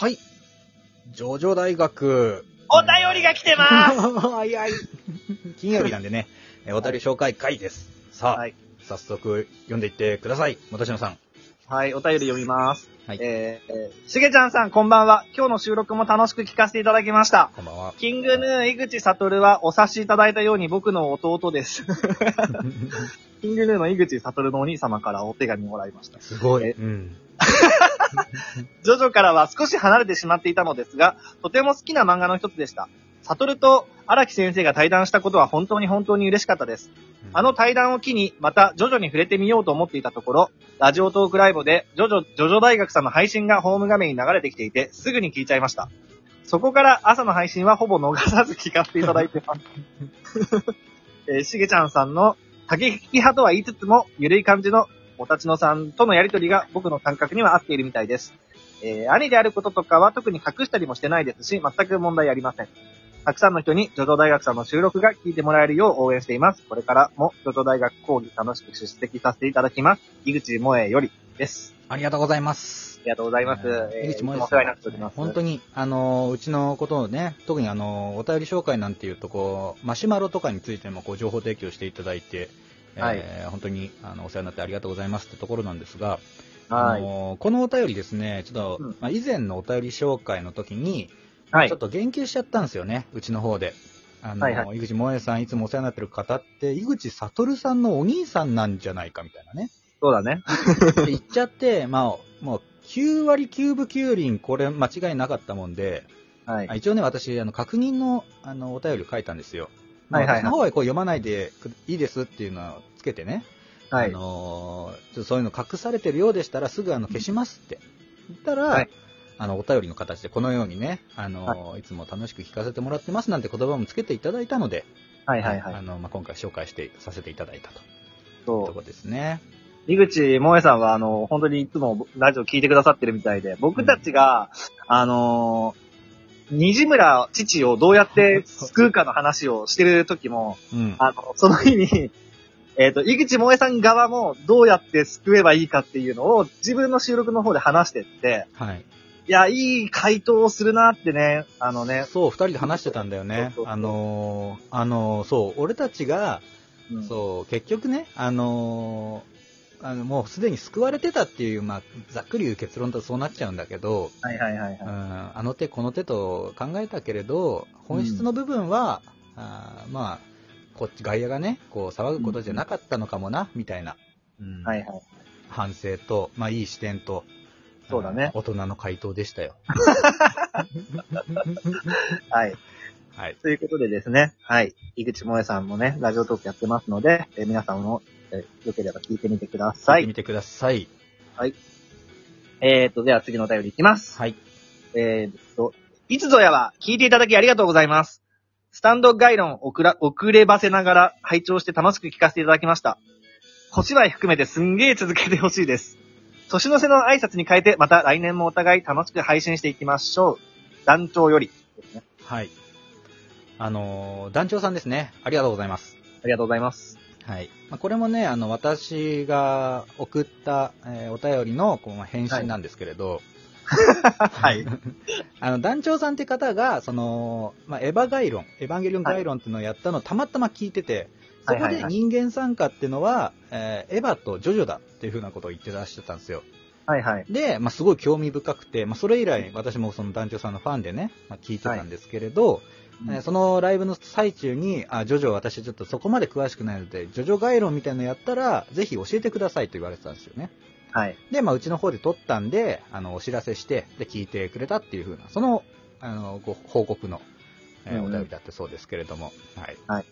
はい。ジョジョ大学。お便りが来てます 早い。金曜日なんでね、えーお便り紹介会です。さあ、はい。早速読んでいってください。元篠さん。はい、お便り読みます。はいえー、えーしげちゃんさん、こんばんは。今日の収録も楽しく聞かせていただきました。こんばんは。キングヌー、井口悟はお察しいただいたように僕の弟です。キングヌーの井口悟のお兄様からお手紙もらいました。すごい。えうん。ジョジョからは少し離れてしまっていたのですが、とても好きな漫画の一つでした。悟と荒木先生が対談したことは本当に本当に嬉しかったです。あの対談を機に、また、ジョジョに触れてみようと思っていたところ、ラジオトークライブで、ジョジョ、ジョジョ大学さんの配信がホーム画面に流れてきていて、すぐに聞いちゃいました。そこから朝の配信はほぼ逃さず聞かせていただいてます。えーしげちゃんさんの、竹引き派とは言いつつも、ゆるい感じの、おたちのさんとのやりとりが僕の感覚には合っているみたいです。えー兄であることとかは特に隠したりもしてないですし、全く問題ありません。たくさんの人に、ジョジョ大学さんの収録が聞いてもらえるよう応援しています。これからも、ジョジョ大学講義楽しく出席させていただきます。井口萌えよりです。ありがとうございます。ありがとうございます。えー井口萌さん。本当に、あのー、うちのことをね、特にあのー、お便り紹介なんていうと、こう、マシュマロとかについても、こう、情報提供していただいて、えーはい本当に、あの、お世話になってありがとうございますってところなんですが、はい。あのーこのお便りですね、ちょっと、うんまあ、以前のお便り紹介の時に、はいちょっ。と言及しちゃったんですよね、うちの方で。あのーはいは井口萌さんいつもお世話になってる方って、井口悟さんのお兄さんなんじゃないかみたいなね。そうだね。言っちゃって、まあ、もう、9割9分9厘、これ間違いなかったもんで、はいあ。一応ね、私、あの、確認の、あの、お便りを書いたんですよ。はいはいはい私の方はこう読まないでくいいですっていうのをつけてね、はいあ。のーちょっとそういうの隠されてるようでしたらすぐあの消しますって言ったら、はいあの、お便りの形でこのようにね、あのーい、つも楽しく聞かせてもらってますなんて言葉もつけていただいたので、はいはいはい。あの、まあ、今回紹介して、させていただいたというそところですね。う。井口萌えさんは、あの、本当にいつもラジオ聞いてくださってるみたいで、僕たちが、あのー、虹村父をどうやって救うかの話をしてる時も、うん。あの、その日に、えっ、と、井口萌えさん側もどうやって救えばいいかっていうのを自分の収録の方で話してって、はい。いや、いい回答をするなってね、あのね、そう、二人で話してたんだよねそうそう。そうあのーあのーそう、俺たちが、うんそう、結局ね、あのーあの、もうすでに救われてたっていう、まあ、ざっくり言う結論だとそうなっちゃうんだけど、はいはいはいうん、はあの手この手と考えたけれど、本質の部分は、あーまあ、こっち、外野がね、こう騒ぐことじゃなかったのかもな、みたいな、うんい。はいはい。反省と、まあ、いい視点と、そうだねん大人の回答でしたよ。はい。はい。ということでですね、はい。井口萌えさんもね、ラジオトークやってますので、えー皆さんも、えーよければ聞いてみてください。聞いてみてください。えーと、では次のお便りいきます。はい。えーと、いつぞやは聞いていただきありがとうございます。スタンド概論遅ら遅ればせながら拝聴して楽しく聞かせていただきました。小芝居含めてすんげー続けてほしいです。年の瀬の挨拶に変えて、また来年もお互い楽しく配信していきましょう。団長よりですね。はい。あのー団長さんですね。ありがとうございます。ありがとうございます。はい。まあ、これもね、あの、私が送った、えーお便りのこうまあ返信なんですけれど、はい。あの、団長さんって方が、その、まあ、エヴァ概論、エヴァンゲリオン概論っていうのをやったのをたまたま聞いてて、そこで人間参加っていうのは、えーエヴァとジョジョだっていうふうなことを言ってらっしゃったんですよ。はいはい。で、まあ、すごい興味深くて、まあ、それ以来私もその団長さんのファンでね、まあ、聞いてたんですけれど、えーそのライブの最中に、あ、ジョジョ私ちょっとそこまで詳しくないので、ジョジョ概論みたいなのやったら、ぜひ教えてくださいと言われてたんですよね。はい。で、まあ、うちの方で撮ったんで、あの、お知らせして、で、聞いてくれたっていう風な、その、あの、ご報告の、えーうんうんお便りだったそうですけれども、はい。はい。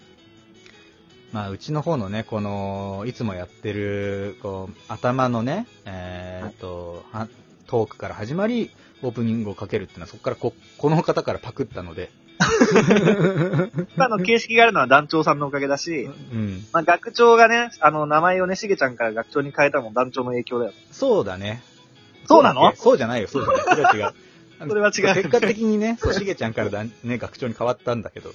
まあ、うちの方のね、この、いつもやってる、こう、頭のね、えーっと、はトークから始まり、オープニングをかけるっていうのは、そこからこ、この方からパクったので、今の形式があるのは団長さんのおかげだし、うん。まあ、学長がね、あの、名前をね、しげちゃんから学長に変えたのも団長の影響だよ。そうだね。そうなの？そうじゃないよ、そうじゃない。それは違う。それは違う結果的にね、そう、しげちゃんからだ、ね、学長に変わったんだけど。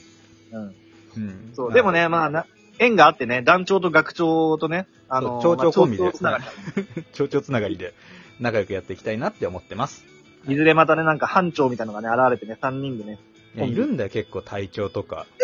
うん。うん。そう。でもね、まあな、縁があってね、団長と学長とね、あの、町長コンビでまあ 町長つながり蝶々つながりで仲良くやっていきたいなって思ってます。いずれまたね、なんか班長みたいなのがね、現れてね、3人でね、いや、いるんだよ、結構隊長とか。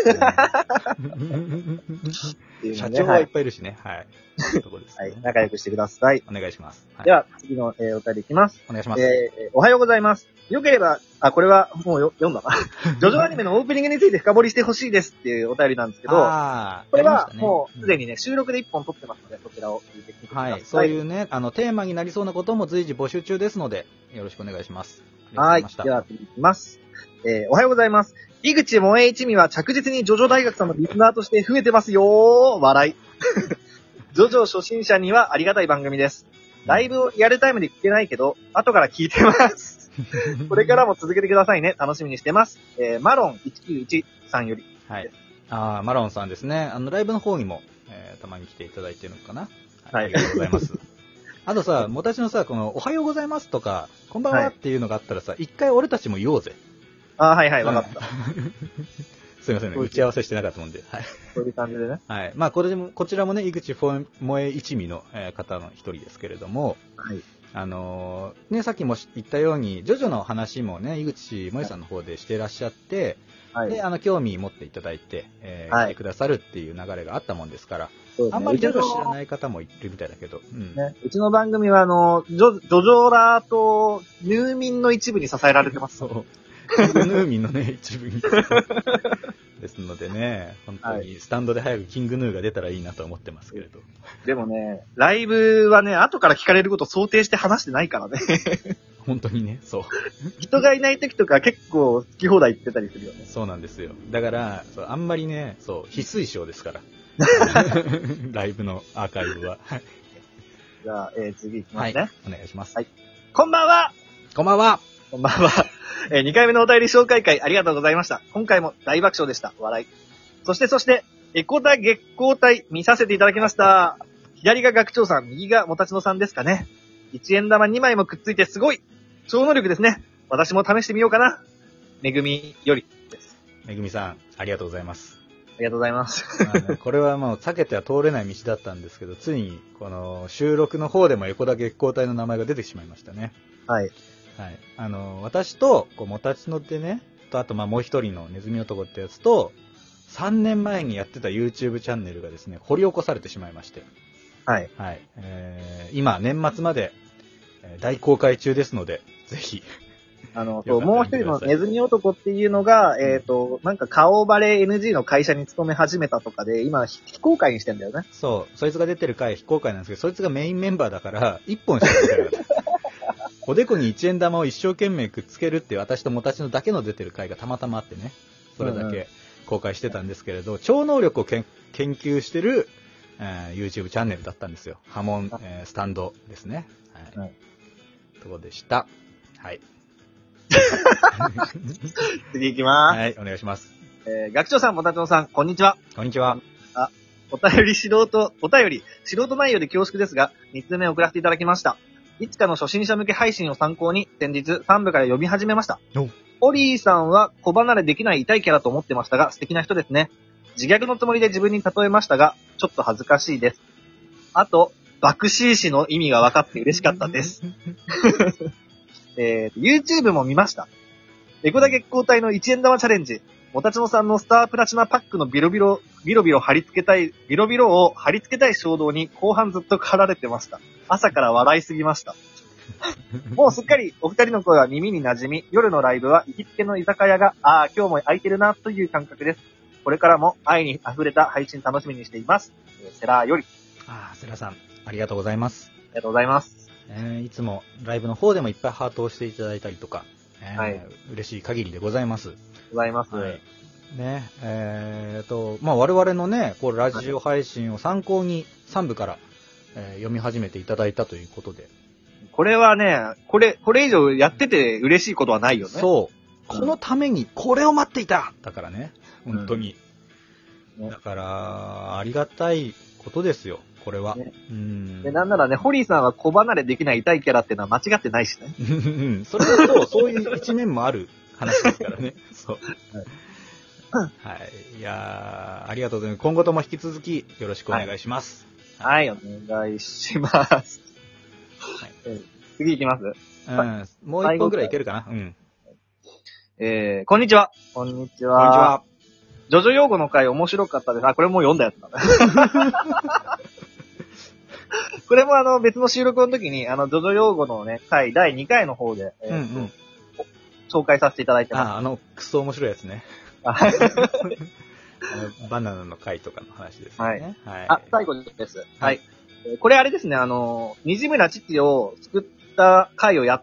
社長はいっはい。ぱいいるしね。はい。そういうところですねはい。仲良くしてください。お願いします。はいでは、次の、えーお便りいきます。お願いします。えーおはようございます。よければ、あ、これはもうよ読んだな。ジョジョアニメのオープニングについて深掘りしてほしいですっていうお便りなんですけど、あーこれはやりましたねもうすでにね、収録で1本撮ってますので、そちらを聞いてみてください。はい。そういうね、あの、テーマになりそうなことも随時募集中ですので、よろしくお願いします。はい。では次いきます。えーおはようございます。井口萌え一味は着実にジョジョ大学さんのリスナーとして増えてますよー。笑い。ジョジョ初心者にはありがたい番組です。ライブをリアルタイムで聞けないけど、後から聞いてます。これからも続けてくださいね。楽しみにしてます。えーマロン191さんより。はい。あーマロンさんですね。あの、ライブの方にも、えーたまに来ていただいてるのかな。はいありがとうございます。あとさ、もたちのさ、この、おはようございますとか、こんばんははいっていうのがあったらさ、一回俺たちも言おうぜ。あーはいはい、わかった。すいませんね、打ち合わせしてなかったもんで。はい。そういう感じでね。はい。まあ、これでも、こちらもね、井口フォ萌え一味の、えー方の一人ですけれども、はい。あのーね、さっきも言ったように、ジョジョの話もね、井口萌えさんの方でしてらっしゃって、はい。で、あの、興味持っていただいて、えーはい来てくださるっていう流れがあったもんですから、ねあんまりジョジョ知らない方もいるみたいだけど、うん。ね、うちの番組は、あの、ジョジョジョラーと入民の一部に支えられてます。そう。ヌーミンのね、一部に。ですのでね、本当はにスタンドで早くキングヌーが出たらいいなと思ってますけれど。でもね、ライブはね、後から聞かれることを想定して話してないからね。本当にね、そう。人がいない時とか結構好き放題言ってたりするよね。そうなんですよ。だから、そうあんまりね、そう、非推奨ですから。ライブのアーカイブは。はいじゃあ、えー、次いきまはいすね。。お願いします。はいこんばんはこんばんは。こんばんは。えー、2回目のお便り紹介会ありがとうございました。今回も大爆笑でした。笑い。そしてそして、エコダ月光体見させていただきました。左が学長さん、右がもたちのさんですかね。1円玉2枚もくっついてすごい超能力ですね。私も試してみようかな。めぐみよりです。めぐみさん、ありがとうございます。ありがとうございます。これはもう避けては通れない道だったんですけど、ついに、この収録の方でもエコダ月光体の名前が出てしまいましたね。はい。はい。あの、私と、こう、もたちのってね、と、あと、まあ、もう一人のネズミ男ってやつと、3年前にやってた YouTube チャンネルがですね、掘り起こされてしまいまして、はい。はい。えー、今、年末まで、えー大公開中ですので、ぜひ、あの、もう一人のネズミ男っていうのが、えっ、と、なんか顔バレ NG の会社に勤め始めたとかで、今、非公開にしてんだよね。そう、そいつが出てる回非公開なんですけど、そいつがメインメンバーだから、1本しか出てなかった。おでこに1円玉を一生懸命くっつけるっていう私ともたちのだけの出てる回がたまたまあってね、それだけ公開してたんですけれど、超能力をけん研究してる、えー YouTube チャンネルだったんですよ。波紋、えースタンドですね。はい。はいところでした。はい。次行きまーす。はい、お願いします。えー、学長さん、もたちのさん、こんにちは。こんにちは。お便り素人、お便り、素人内容で恐縮ですが、3つ目送らせていただきました。いつかの初心者向け配信を参考に、先日3部から読み始めましたお。オリーさんは小離れできない痛いキャラと思ってましたが、素敵な人ですね。自虐のつもりで自分に例えましたが、ちょっと恥ずかしいです。あと、爆死士の意味が分かって嬉しかったです。えー、YouTube も見ました。エコダ月光体の1円玉チャレンジ。もたちのさんのスタープラチナパックのビロビロ、ビロビロ貼り付けたい、ビロビロを貼り付けたい衝動に後半ずっと駆られてました。朝から笑いすぎました。もうすっかりお二人の声は耳に馴染み、夜のライブは行きつけの居酒屋が、ああ、今日も空いてるなという感覚です。これからも愛に溢れた配信楽しみにしています。えーセラーより、あー、セラさん、ありがとうございます。ありがとうございます。えーいつもライブの方でもいっぱいハートをしていただいたりとか、えーはい嬉しい限りでございます。ございます。はい。ね、えーと、まあ、我々のね、こう、ラジオ配信を参考に3部から、えー読み始めていただいたということで。これはね、これ、これ以上やってて嬉しいことはないよね。そう。うんこのためにこれを待っていただからね。本当に。うんねだから、ありがたいことですよ、これは。ねうん。で、なんならね、ホリーさんは小離れできない痛いキャラっていうのは間違ってないしね。うんそれはそう、そういう一面もある話ですからね。そう。はい。いやーありがとうございます。今後とも引き続きよろしくお願いします。はい、お願いします。はい えー次行きます。うん。もう一本ぐらいいけるかな。うん。えー、こんにちは。こんにちこんにちは。は。ジョジョ用語の回面白かったです。あ、これもう読んだやつだ。これもあの別の収録の時に、あの、ジョジョ用語のね、回第2回の方で、えーうんうん。紹介させていただいてまあ、あの、クソ面白いやつね。バナナの回とかの話ですよね。はい。あ、最後です。はい。えーこれあれですね、あの、虹村父を作った回をや、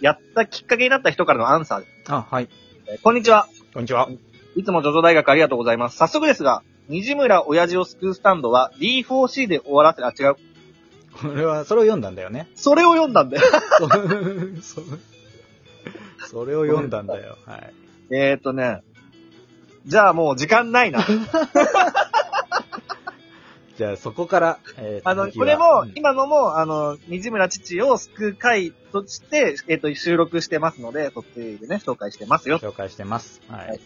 やったきっかけになった人からのアンサーです。あ、はい。えーこんにちは。こんにちは。いつもジョジョ大学ありがとうございます。早速ですが、虹村親父を救うスタンドは D4C で終わらせ、あ、違う。これは、それを読んだんだよね。それを読んだんだよ。そ それを読んだんだよ。はい。えーっとね、じゃあもう時間ないな。じゃあ、そこから、えーあの、これもうん、今のも、あの、虹村父を救う回として、えーっと、収録してますので、そっちでね、紹介してますよ。紹介してます。ははいい。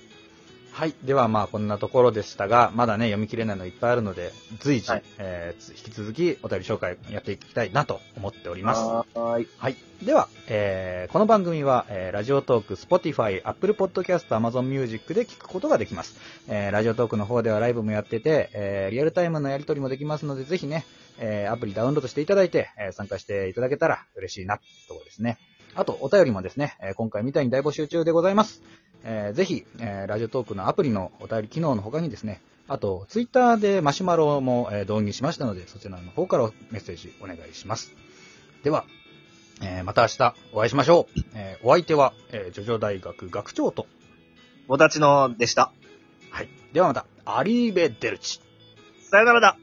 はい。では、まあ、こんなところでしたが、まだね、読み切れないのいっぱいあるので、随時、はいえーつ引き続きお便り紹介やっていきたいなと思っております。はーい。はい。では、えーこの番組は、えーラジオトーク、Spotify、Apple Podcast、Amazon Music で聞くことができます。えーラジオトークの方ではライブもやってて、えーリアルタイムのやり取りもできますので、ぜひね、えーアプリダウンロードしていただいて、えー参加していただけたら嬉しいな、ところですね。あと、お便りもですね、えー今回みたいに大募集中でございます。えーぜひ、えーラジオトークのアプリのお便り機能の他にですね、あと、ツイッターでマシュマロも、えー導入しましたので、そちらの方からメッセージお願いします。では、えーまた明日お会いしましょう。えーお相手は、えー、ジョジョ大学学長と、ぼたちのでした。はい。ではまた、アリーベ・デルチ。さよならだ。